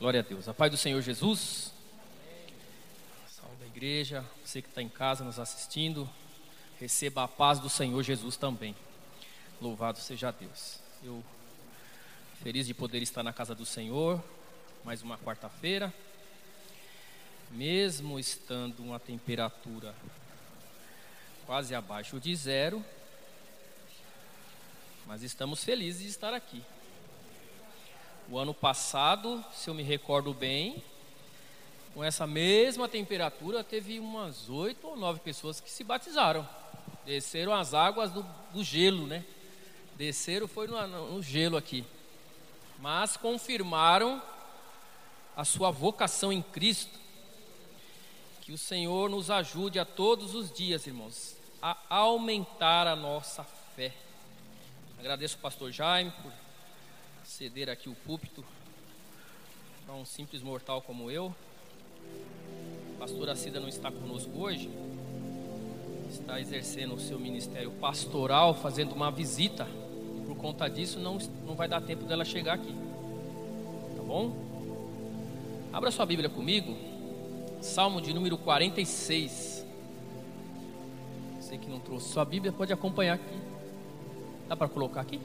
Glória a Deus. A paz do Senhor Jesus. Salve a igreja. Você que está em casa nos assistindo. Receba a paz do Senhor Jesus também. Louvado seja Deus. Eu feliz de poder estar na casa do Senhor. Mais uma quarta-feira. Mesmo estando uma temperatura quase abaixo de zero, mas estamos felizes de estar aqui. O ano passado, se eu me recordo bem, com essa mesma temperatura, teve umas oito ou nove pessoas que se batizaram. Desceram as águas do, do gelo, né? Desceram, foi no, no gelo aqui. Mas confirmaram a sua vocação em Cristo. Que o Senhor nos ajude a todos os dias, irmãos, a aumentar a nossa fé. Agradeço o pastor Jaime por ceder aqui o púlpito para um simples mortal como eu. A pastora Cida não está conosco hoje, está exercendo o seu ministério pastoral, fazendo uma visita, por conta disso não, não vai dar tempo dela chegar aqui. Tá bom? Abra sua Bíblia comigo, Salmo de número 46. Você que não trouxe sua Bíblia, pode acompanhar aqui. Dá para colocar aqui?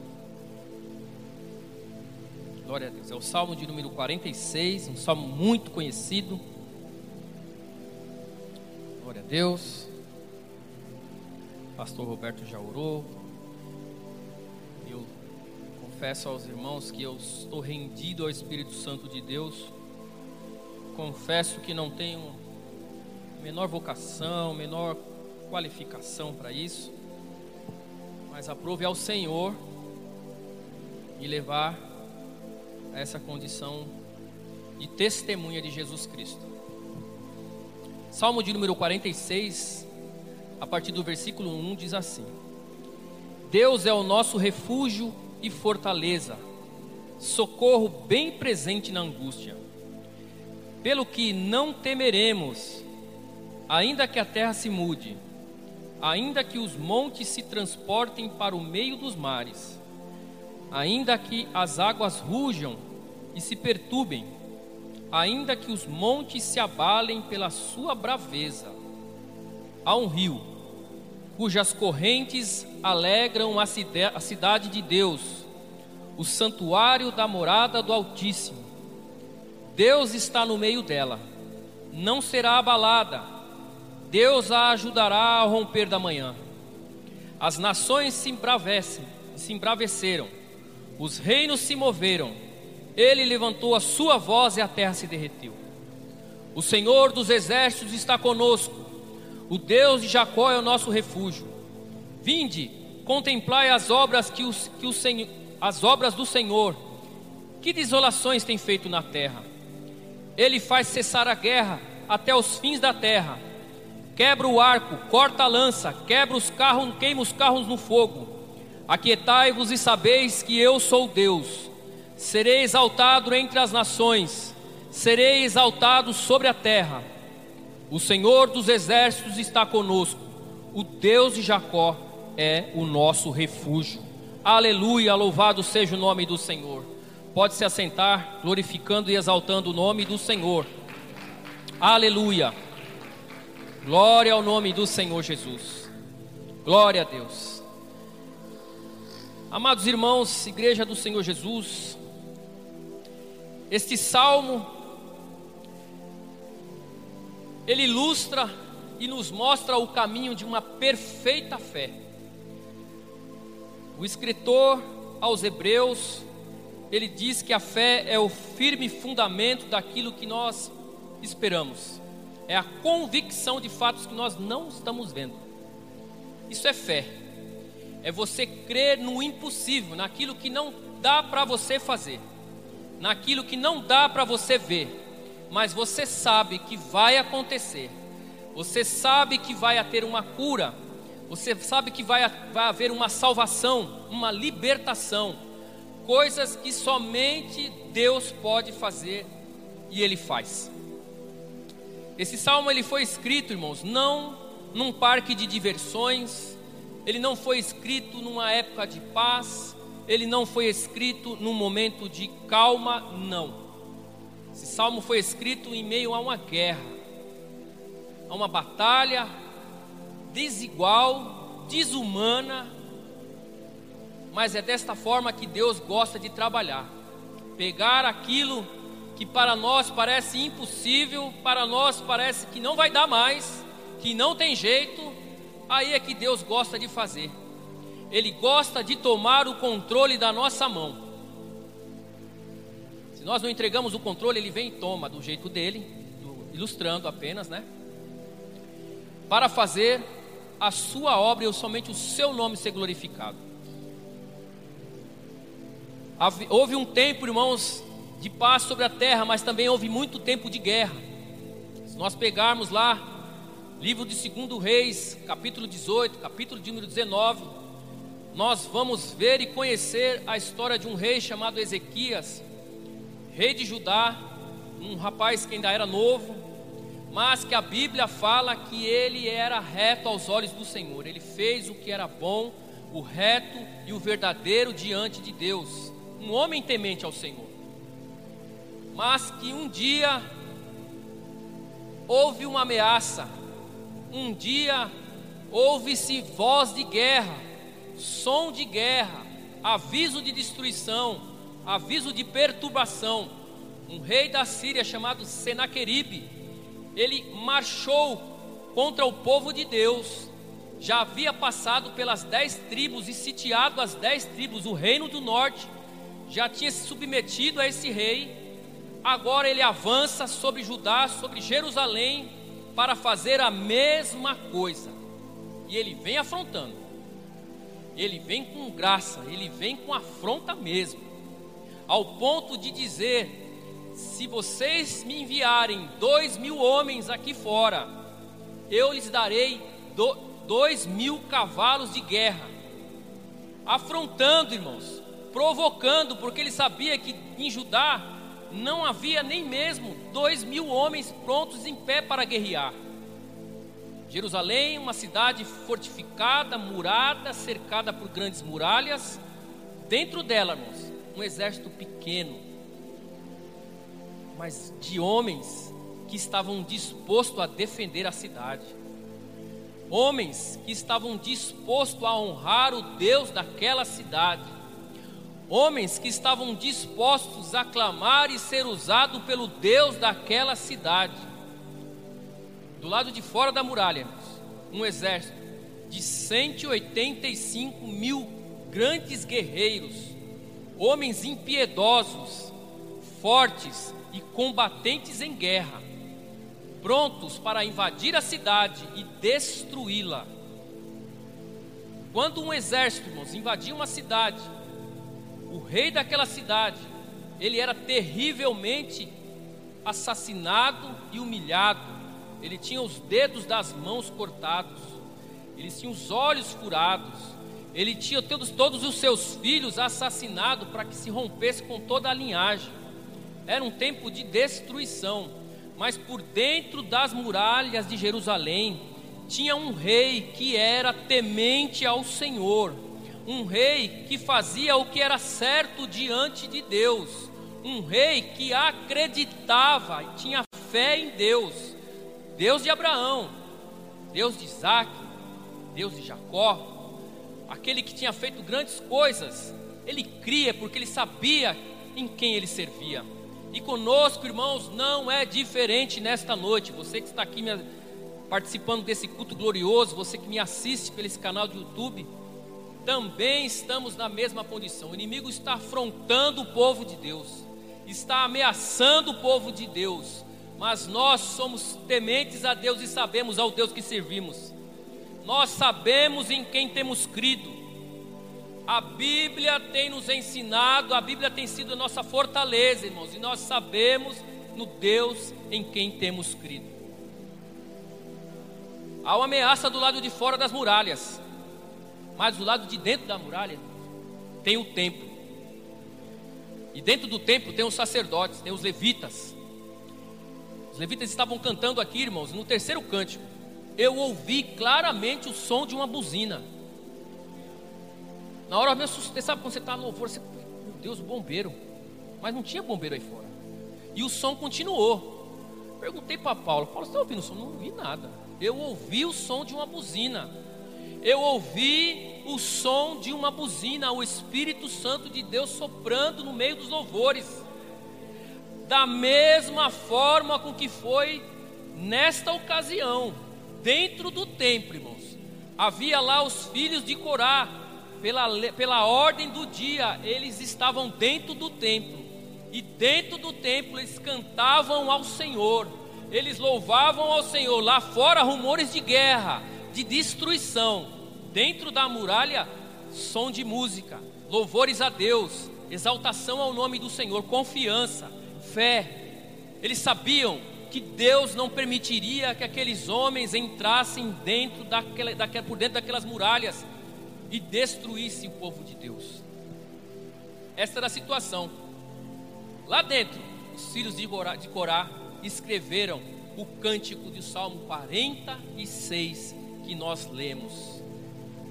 Glória a Deus. É o Salmo de número 46, um salmo muito conhecido. Glória a Deus. Pastor Roberto já orou. Eu confesso aos irmãos que eu estou rendido ao Espírito Santo de Deus. Confesso que não tenho menor vocação, menor qualificação para isso. Mas aprove ao Senhor me levar essa condição de testemunha de Jesus Cristo. Salmo de número 46, a partir do versículo 1, diz assim: Deus é o nosso refúgio e fortaleza, socorro bem presente na angústia. Pelo que não temeremos, ainda que a terra se mude, ainda que os montes se transportem para o meio dos mares, ainda que as águas rujam e se perturbem, ainda que os montes se abalem pela sua braveza. Há um rio, cujas correntes alegram a cidade de Deus, o santuário da morada do Altíssimo. Deus está no meio dela, não será abalada, Deus a ajudará ao romper da manhã. As nações se embravecem, se embraveceram, os reinos se moveram, ele levantou a sua voz e a terra se derreteu. O Senhor dos exércitos está conosco. O Deus de Jacó é o nosso refúgio. Vinde, contemplai as obras que, os, que o Senhor, as obras do Senhor. Que desolações tem feito na terra. Ele faz cessar a guerra até os fins da terra. Quebra o arco, corta a lança, quebra os carros, queima os carros no fogo. Aquietai-vos e sabeis que eu sou Deus. Serei exaltado entre as nações, serei exaltado sobre a terra. O Senhor dos exércitos está conosco, o Deus de Jacó é o nosso refúgio. Aleluia, louvado seja o nome do Senhor. Pode se assentar, glorificando e exaltando o nome do Senhor. Aleluia. Glória ao nome do Senhor Jesus. Glória a Deus. Amados irmãos, igreja do Senhor Jesus, este salmo ele ilustra e nos mostra o caminho de uma perfeita fé. O escritor aos Hebreus, ele diz que a fé é o firme fundamento daquilo que nós esperamos. É a convicção de fatos que nós não estamos vendo. Isso é fé. É você crer no impossível, naquilo que não dá para você fazer naquilo que não dá para você ver, mas você sabe que vai acontecer. Você sabe que vai ter uma cura. Você sabe que vai, vai haver uma salvação, uma libertação. Coisas que somente Deus pode fazer e Ele faz. Esse salmo ele foi escrito, irmãos, não num parque de diversões, ele não foi escrito numa época de paz, ele não foi escrito num momento de calma, não. Esse salmo foi escrito em meio a uma guerra, a uma batalha desigual, desumana, mas é desta forma que Deus gosta de trabalhar. Pegar aquilo que para nós parece impossível, para nós parece que não vai dar mais, que não tem jeito, aí é que Deus gosta de fazer. Ele gosta de tomar o controle da nossa mão. Se nós não entregamos o controle, ele vem e toma do jeito dele, ilustrando apenas, né? Para fazer a sua obra e somente o seu nome ser glorificado. Houve um tempo, irmãos, de paz sobre a terra, mas também houve muito tempo de guerra. Se nós pegarmos lá, livro de 2 Reis, capítulo 18, capítulo de número 19, nós vamos ver e conhecer a história de um rei chamado Ezequias, rei de Judá, um rapaz que ainda era novo, mas que a Bíblia fala que ele era reto aos olhos do Senhor, ele fez o que era bom, o reto e o verdadeiro diante de Deus um homem temente ao Senhor, mas que um dia houve uma ameaça, um dia houve-se voz de guerra, som de guerra, aviso de destruição, aviso de perturbação. Um rei da Síria chamado Senaqueribe, ele marchou contra o povo de Deus. Já havia passado pelas dez tribos e sitiado as dez tribos, o reino do norte, já tinha se submetido a esse rei, agora ele avança sobre Judá, sobre Jerusalém, para fazer a mesma coisa. E ele vem afrontando, ele vem com graça, ele vem com afronta mesmo, ao ponto de dizer: se vocês me enviarem dois mil homens aqui fora, eu lhes darei do, dois mil cavalos de guerra. Afrontando, irmãos, provocando, porque ele sabia que em Judá não havia nem mesmo dois mil homens prontos em pé para guerrear. Jerusalém, uma cidade fortificada, murada, cercada por grandes muralhas. Dentro dela, irmãos, um exército pequeno, mas de homens que estavam dispostos a defender a cidade. Homens que estavam dispostos a honrar o Deus daquela cidade homens que estavam dispostos a clamar e ser usado pelo Deus daquela cidade. Do lado de fora da muralha, um exército de 185 mil grandes guerreiros, homens impiedosos, fortes e combatentes em guerra, prontos para invadir a cidade e destruí-la. Quando um exército, irmãos, invadia uma cidade, o rei daquela cidade, ele era terrivelmente assassinado e humilhado. Ele tinha os dedos das mãos cortados, ele tinha os olhos furados, ele tinha todos, todos os seus filhos assassinados para que se rompesse com toda a linhagem. Era um tempo de destruição, mas por dentro das muralhas de Jerusalém tinha um rei que era temente ao Senhor um rei que fazia o que era certo diante de Deus, um rei que acreditava e tinha fé em Deus, Deus de Abraão, Deus de Isaac, Deus de Jacó, aquele que tinha feito grandes coisas, ele cria porque ele sabia em quem ele servia. E conosco, irmãos, não é diferente nesta noite. Você que está aqui participando desse culto glorioso, você que me assiste pelo esse canal do YouTube, também estamos na mesma condição. O inimigo está afrontando o povo de Deus, está ameaçando o povo de Deus, mas nós somos tementes a Deus e sabemos ao Deus que servimos. Nós sabemos em quem temos crido. A Bíblia tem nos ensinado, a Bíblia tem sido a nossa fortaleza, irmãos, e nós sabemos no Deus em quem temos crido. Há uma ameaça do lado de fora das muralhas. Mas do lado de dentro da muralha tem o templo. E dentro do templo tem os sacerdotes, tem os levitas. Os levitas estavam cantando aqui, irmãos, no terceiro cântico. Eu ouvi claramente o som de uma buzina. Na hora eu me assustei, sabe quando você está louvor, você, meu Deus, bombeiro. Mas não tinha bombeiro aí fora. E o som continuou. Perguntei para Paulo: Paulo, você está ouvindo o som? Não ouvi nada. Eu ouvi o som de uma buzina. Eu ouvi o som de uma buzina, o Espírito Santo de Deus soprando no meio dos louvores. Da mesma forma com que foi nesta ocasião, dentro do templo, irmãos. Havia lá os filhos de Corá, pela, pela ordem do dia, eles estavam dentro do templo. E dentro do templo eles cantavam ao Senhor, eles louvavam ao Senhor. Lá fora, rumores de guerra, de destruição. Dentro da muralha, som de música, louvores a Deus, exaltação ao nome do Senhor, confiança, fé. Eles sabiam que Deus não permitiria que aqueles homens entrassem dentro daquela, daquela, por dentro daquelas muralhas e destruíssem o povo de Deus. Essa era a situação. Lá dentro, os filhos de Corá, de Corá escreveram o cântico de Salmo 46 que nós lemos.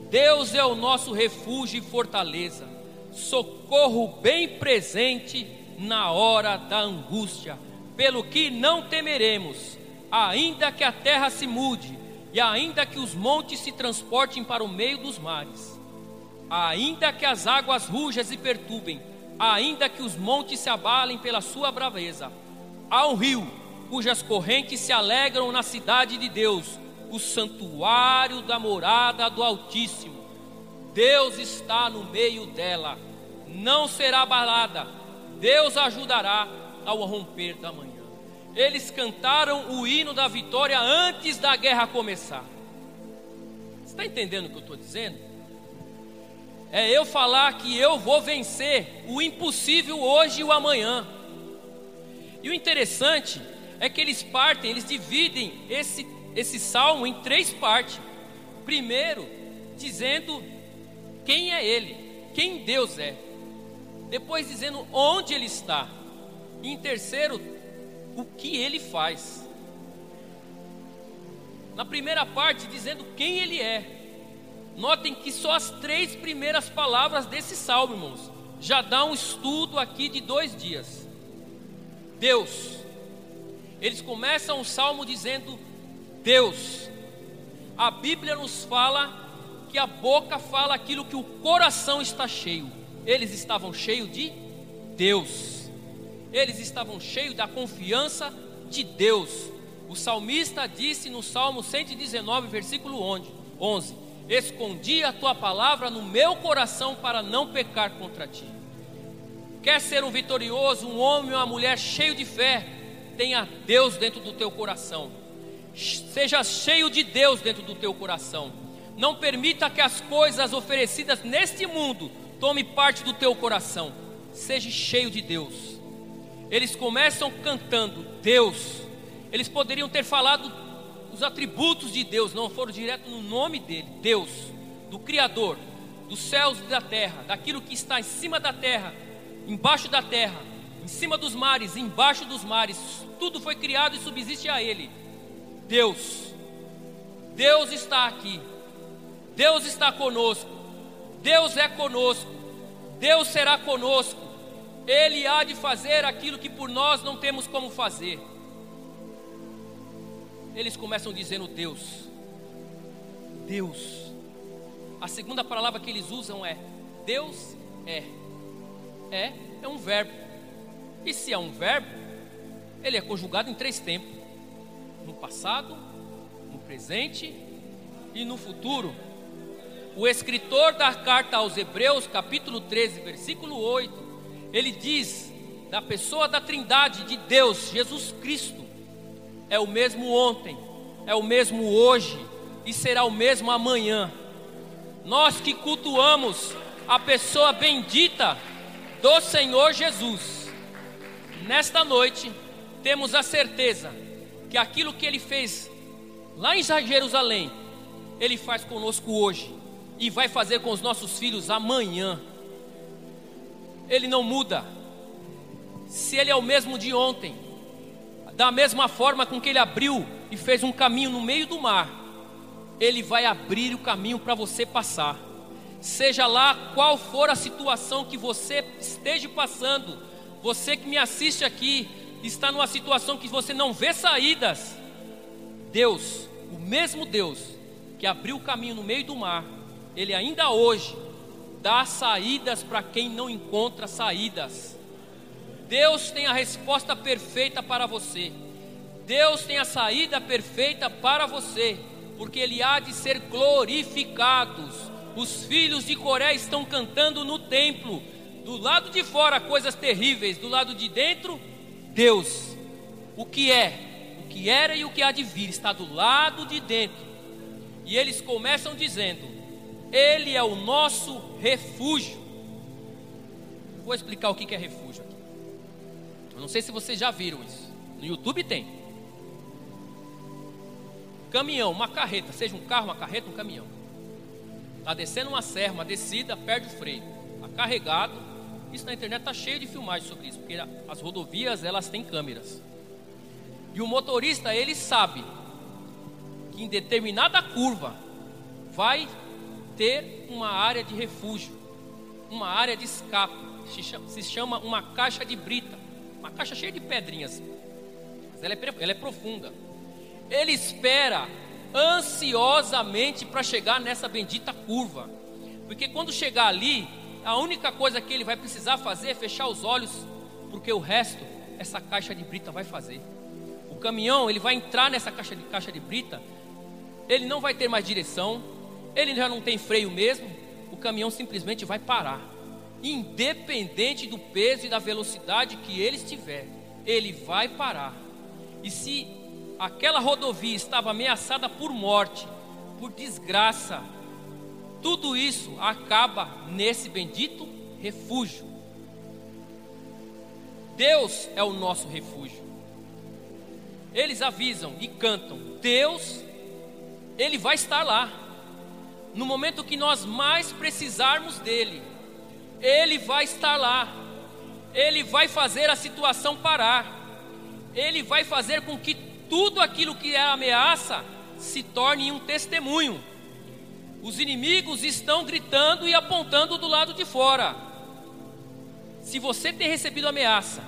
Deus é o nosso refúgio e fortaleza, socorro bem presente na hora da angústia, pelo que não temeremos, ainda que a terra se mude e ainda que os montes se transportem para o meio dos mares, ainda que as águas rujas e perturbem, ainda que os montes se abalem pela sua braveza, há um rio cujas correntes se alegram na cidade de Deus, o santuário da morada do Altíssimo. Deus está no meio dela, não será abalada, Deus ajudará ao romper da manhã. Eles cantaram o hino da vitória antes da guerra começar. Você está entendendo o que eu estou dizendo? É eu falar que eu vou vencer o impossível hoje e o amanhã. E o interessante é que eles partem, eles dividem esse, esse salmo em três partes. Primeiro, dizendo quem é Ele, quem Deus é. Depois, dizendo onde Ele está. E em terceiro, o que Ele faz. Na primeira parte, dizendo quem Ele é. Notem que só as três primeiras palavras desse salmo, irmãos, já dá um estudo aqui de dois dias. Deus, eles começam o salmo dizendo Deus. A Bíblia nos fala que a boca fala aquilo que o coração está cheio. Eles estavam cheios de Deus. Eles estavam cheios da confiança de Deus. O salmista disse no Salmo 119, versículo 11: Escondi a tua palavra no meu coração para não pecar contra ti. Quer ser um vitorioso, um homem ou uma mulher cheio de fé? tenha Deus dentro do teu coração. Seja cheio de Deus dentro do teu coração. Não permita que as coisas oferecidas neste mundo tome parte do teu coração. Seja cheio de Deus. Eles começam cantando Deus. Eles poderiam ter falado os atributos de Deus, não foram direto no nome dele, Deus, do Criador, dos céus e da terra, daquilo que está em cima da terra, embaixo da terra, em cima dos mares, embaixo dos mares, tudo foi criado e subsiste a Ele. Deus, Deus está aqui, Deus está conosco, Deus é conosco, Deus será conosco, Ele há de fazer aquilo que por nós não temos como fazer. Eles começam dizendo Deus, Deus. A segunda palavra que eles usam é Deus é. É é um verbo. E se é um verbo, ele é conjugado em três tempos: no passado, no presente e no futuro. O escritor da carta aos Hebreus, capítulo 13, versículo 8, ele diz da pessoa da Trindade de Deus, Jesus Cristo, é o mesmo ontem, é o mesmo hoje e será o mesmo amanhã. Nós que cultuamos a pessoa bendita do Senhor Jesus, nesta noite, temos a certeza que aquilo que Ele fez lá em Jerusalém, Ele faz conosco hoje e vai fazer com os nossos filhos amanhã. Ele não muda. Se Ele é o mesmo de ontem, da mesma forma com que Ele abriu e fez um caminho no meio do mar, Ele vai abrir o caminho para você passar. Seja lá qual for a situação que você esteja passando, você que me assiste aqui está numa situação que você não vê saídas, Deus, o mesmo Deus que abriu o caminho no meio do mar, Ele ainda hoje dá saídas para quem não encontra saídas. Deus tem a resposta perfeita para você. Deus tem a saída perfeita para você, porque Ele há de ser glorificado. Os filhos de Coré estão cantando no templo. Do lado de fora, coisas terríveis. Do lado de dentro, Deus. O que é, o que era e o que há de vir está do lado de dentro. E eles começam dizendo: Ele é o nosso refúgio. Vou explicar o que é refúgio aqui. Eu não sei se vocês já viram isso. No YouTube tem. Caminhão, uma carreta, seja um carro, uma carreta, um caminhão. Está descendo uma serra, uma descida, perde o freio. Está carregado. Isso na internet está cheio de filmagens sobre isso, porque as rodovias elas têm câmeras. E o motorista ele sabe que em determinada curva vai ter uma área de refúgio, uma área de escape. Se chama, uma caixa de brita, uma caixa cheia de pedrinhas. Mas ela é, ela é profunda. Ele espera ansiosamente para chegar nessa bendita curva. Porque quando chegar ali, a única coisa que ele vai precisar fazer é fechar os olhos, porque o resto essa caixa de brita vai fazer. O caminhão, ele vai entrar nessa caixa de, caixa de brita, ele não vai ter mais direção, ele já não tem freio mesmo, o caminhão simplesmente vai parar. Independente do peso e da velocidade que ele estiver, ele vai parar. E se aquela rodovia estava ameaçada por morte, por desgraça. Tudo isso acaba nesse bendito refúgio. Deus é o nosso refúgio. Eles avisam e cantam: Deus, Ele vai estar lá. No momento que nós mais precisarmos dEle, Ele vai estar lá. Ele vai fazer a situação parar. Ele vai fazer com que tudo aquilo que é ameaça se torne um testemunho. Os inimigos estão gritando e apontando do lado de fora. Se você tem recebido ameaça,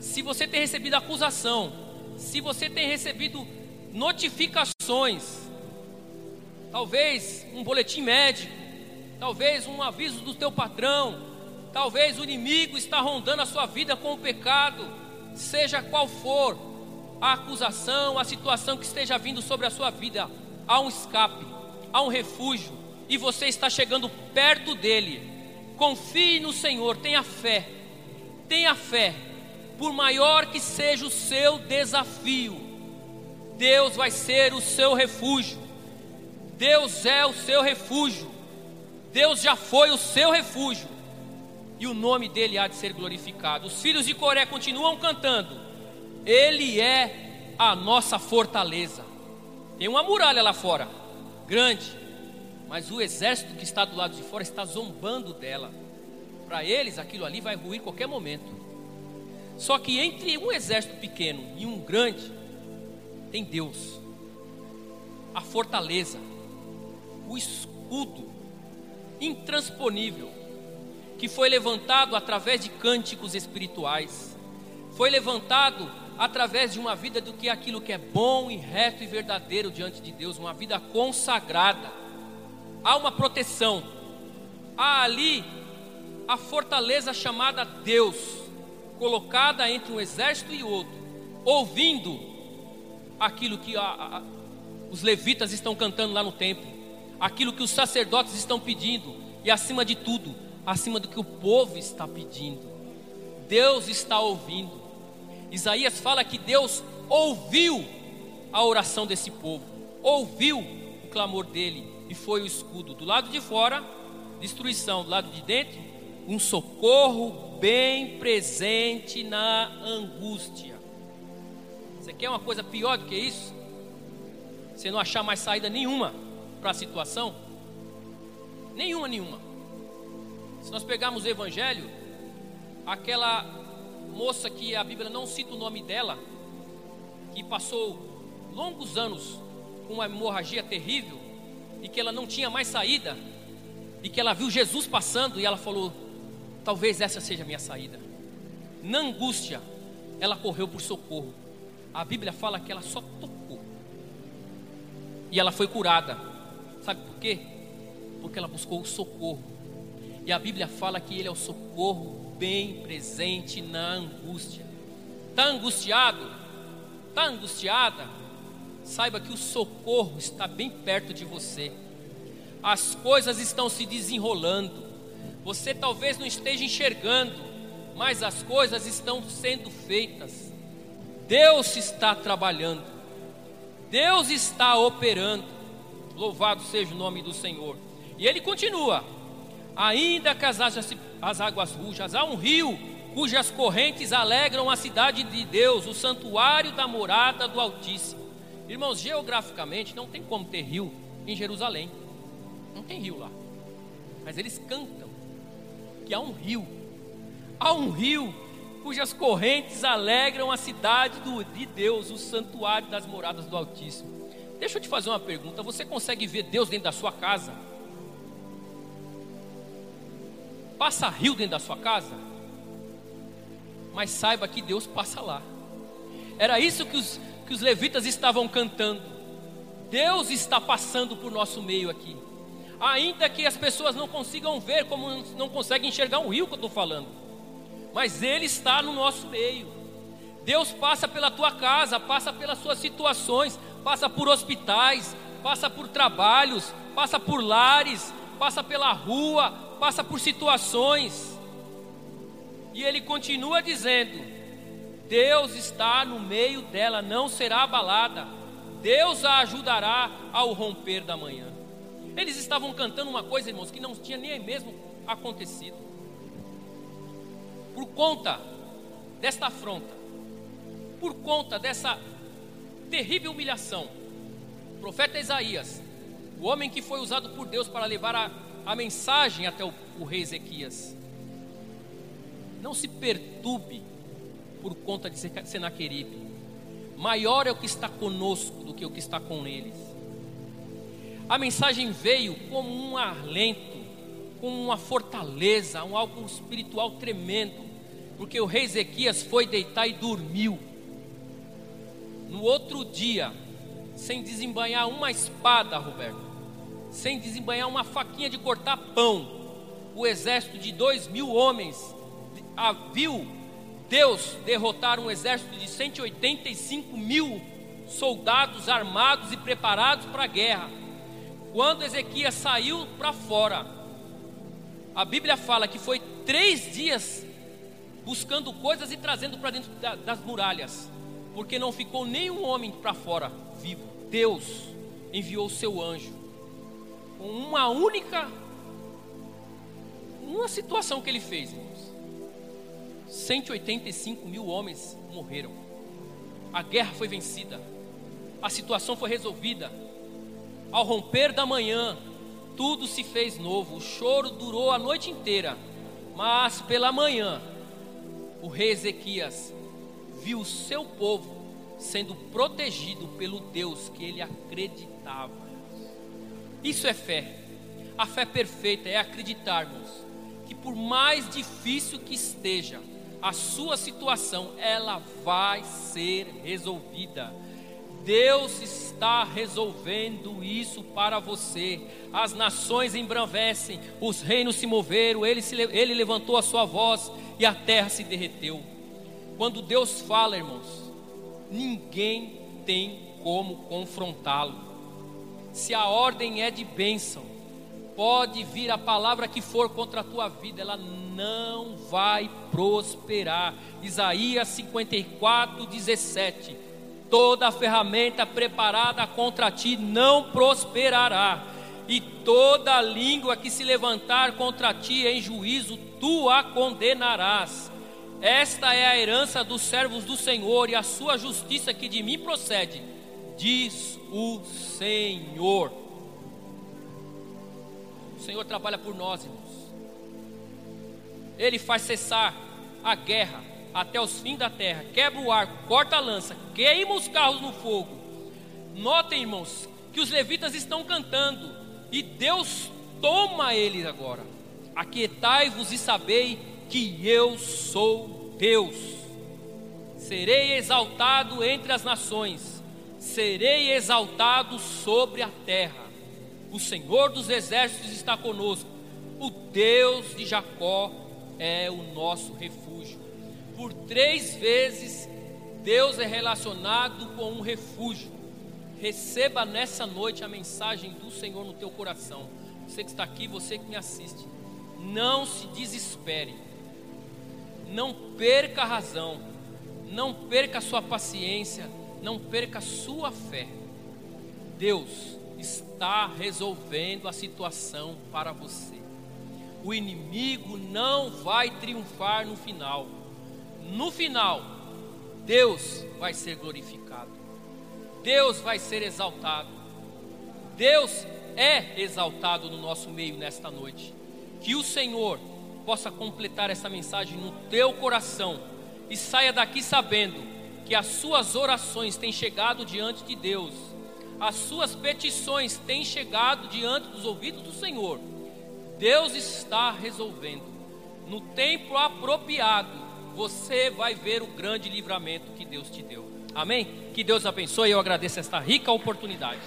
se você tem recebido acusação, se você tem recebido notificações, talvez um boletim médico, talvez um aviso do teu patrão, talvez o inimigo está rondando a sua vida com o pecado, seja qual for, a acusação, a situação que esteja vindo sobre a sua vida, há um escape, há um refúgio, e você está chegando perto dele. Confie no Senhor, tenha fé, tenha fé, por maior que seja o seu desafio, Deus vai ser o seu refúgio, Deus é o seu refúgio, Deus já foi o seu refúgio, e o nome dele há de ser glorificado. Os filhos de Coré continuam cantando ele é a nossa fortaleza. Tem uma muralha lá fora, grande, mas o exército que está do lado de fora está zombando dela. Para eles, aquilo ali vai ruir qualquer momento. Só que entre um exército pequeno e um grande, tem Deus, a fortaleza, o escudo intransponível, que foi levantado através de cânticos espirituais, foi levantado através de uma vida do que aquilo que é bom e reto e verdadeiro diante de Deus, uma vida consagrada. Há uma proteção. Há ali a fortaleza chamada Deus, colocada entre um exército e outro, ouvindo aquilo que a, a, os levitas estão cantando lá no templo, aquilo que os sacerdotes estão pedindo, e acima de tudo, acima do que o povo está pedindo. Deus está ouvindo. Isaías fala que Deus ouviu a oração desse povo, ouviu o clamor dele e foi o escudo. Do lado de fora, destruição, do lado de dentro, um socorro bem presente na angústia. Você quer uma coisa pior do que isso? Você não achar mais saída nenhuma para a situação? Nenhuma, nenhuma. Se nós pegarmos o Evangelho, aquela moça que a Bíblia não cita o nome dela, que passou longos anos com uma hemorragia terrível e que ela não tinha mais saída, e que ela viu Jesus passando e ela falou: Talvez essa seja a minha saída. Na angústia, ela correu por socorro. A Bíblia fala que ela só tocou. E ela foi curada. Sabe por quê? Porque ela buscou o socorro. E a Bíblia fala que ele é o socorro bem presente na angústia. Está angustiado? Está angustiada? Saiba que o socorro está bem perto de você. As coisas estão se desenrolando. Você talvez não esteja enxergando, mas as coisas estão sendo feitas. Deus está trabalhando. Deus está operando. Louvado seja o nome do Senhor. E ele continua: ainda que as, as águas rujas, há um rio cujas correntes alegram a cidade de Deus, o santuário da morada do Altíssimo. Irmãos, geograficamente não tem como ter rio em Jerusalém. Não tem rio lá. Mas eles cantam que há um rio. Há um rio cujas correntes alegram a cidade do, de Deus, o santuário das moradas do Altíssimo. Deixa eu te fazer uma pergunta: você consegue ver Deus dentro da sua casa? Passa rio dentro da sua casa? Mas saiba que Deus passa lá. Era isso que os, que os levitas estavam cantando. Deus está passando por nosso meio aqui. Ainda que as pessoas não consigam ver, como não conseguem enxergar um rio que eu estou falando. Mas Ele está no nosso meio. Deus passa pela tua casa, passa pelas suas situações, passa por hospitais, passa por trabalhos, passa por lares, passa pela rua, passa por situações. E ele continua dizendo: Deus está no meio dela, não será abalada. Deus a ajudará ao romper da manhã. Eles estavam cantando uma coisa, irmãos, que não tinha nem mesmo acontecido. Por conta desta afronta, por conta dessa terrível humilhação, o profeta Isaías, o homem que foi usado por Deus para levar a, a mensagem até o, o rei Ezequias, não se perturbe por conta de Senaqueribe. Maior é o que está conosco do que o que está com eles. A mensagem veio como um alento, como uma fortaleza, um algo espiritual tremendo, porque o rei Ezequias foi deitar e dormiu. No outro dia, sem desembanhar uma espada, Roberto, sem desembanhar uma faquinha de cortar pão, o exército de dois mil homens viu Deus derrotar um exército de 185 mil soldados armados e preparados para a guerra. Quando Ezequias saiu para fora, a Bíblia fala que foi três dias buscando coisas e trazendo para dentro das muralhas, porque não ficou nenhum homem para fora vivo. Deus enviou o seu anjo com uma única uma situação que ele fez. 185 mil homens morreram. A guerra foi vencida. A situação foi resolvida. Ao romper da manhã, tudo se fez novo. O choro durou a noite inteira. Mas pela manhã, o rei Ezequias viu o seu povo sendo protegido pelo Deus que ele acreditava. Isso é fé. A fé perfeita é acreditarmos que por mais difícil que esteja, a sua situação ela vai ser resolvida. Deus está resolvendo isso para você. As nações embravecem, os reinos se moveram, ele, se, ele levantou a sua voz e a terra se derreteu. Quando Deus fala, irmãos, ninguém tem como confrontá-lo. Se a ordem é de bênção, pode vir a palavra que for contra a tua vida, ela não vai prosperar. Isaías 54, 17. Toda ferramenta preparada contra ti não prosperará, e toda língua que se levantar contra ti em juízo, tu a condenarás. Esta é a herança dos servos do Senhor e a sua justiça que de mim procede, diz o Senhor. O Senhor trabalha por nós, irmãos. Ele faz cessar a guerra até os fins da terra, quebra o arco, corta a lança, queima os carros no fogo. Notem, irmãos, que os levitas estão cantando e Deus toma eles agora. Aquietai-vos e sabei que eu sou Deus. Serei exaltado entre as nações, serei exaltado sobre a terra. O Senhor dos exércitos está conosco, o Deus de Jacó é o nosso refúgio. Por três vezes, Deus é relacionado com um refúgio. Receba nessa noite a mensagem do Senhor no teu coração. Você que está aqui, você que me assiste. Não se desespere. Não perca a razão. Não perca a sua paciência. Não perca a sua fé. Deus está resolvendo a situação para você. O inimigo não vai triunfar no final. No final, Deus vai ser glorificado. Deus vai ser exaltado. Deus é exaltado no nosso meio nesta noite. Que o Senhor possa completar essa mensagem no teu coração e saia daqui sabendo que as suas orações têm chegado diante de Deus, as suas petições têm chegado diante dos ouvidos do Senhor. Deus está resolvendo. No tempo apropriado, você vai ver o grande livramento que Deus te deu. Amém? Que Deus abençoe. Eu agradeço esta rica oportunidade.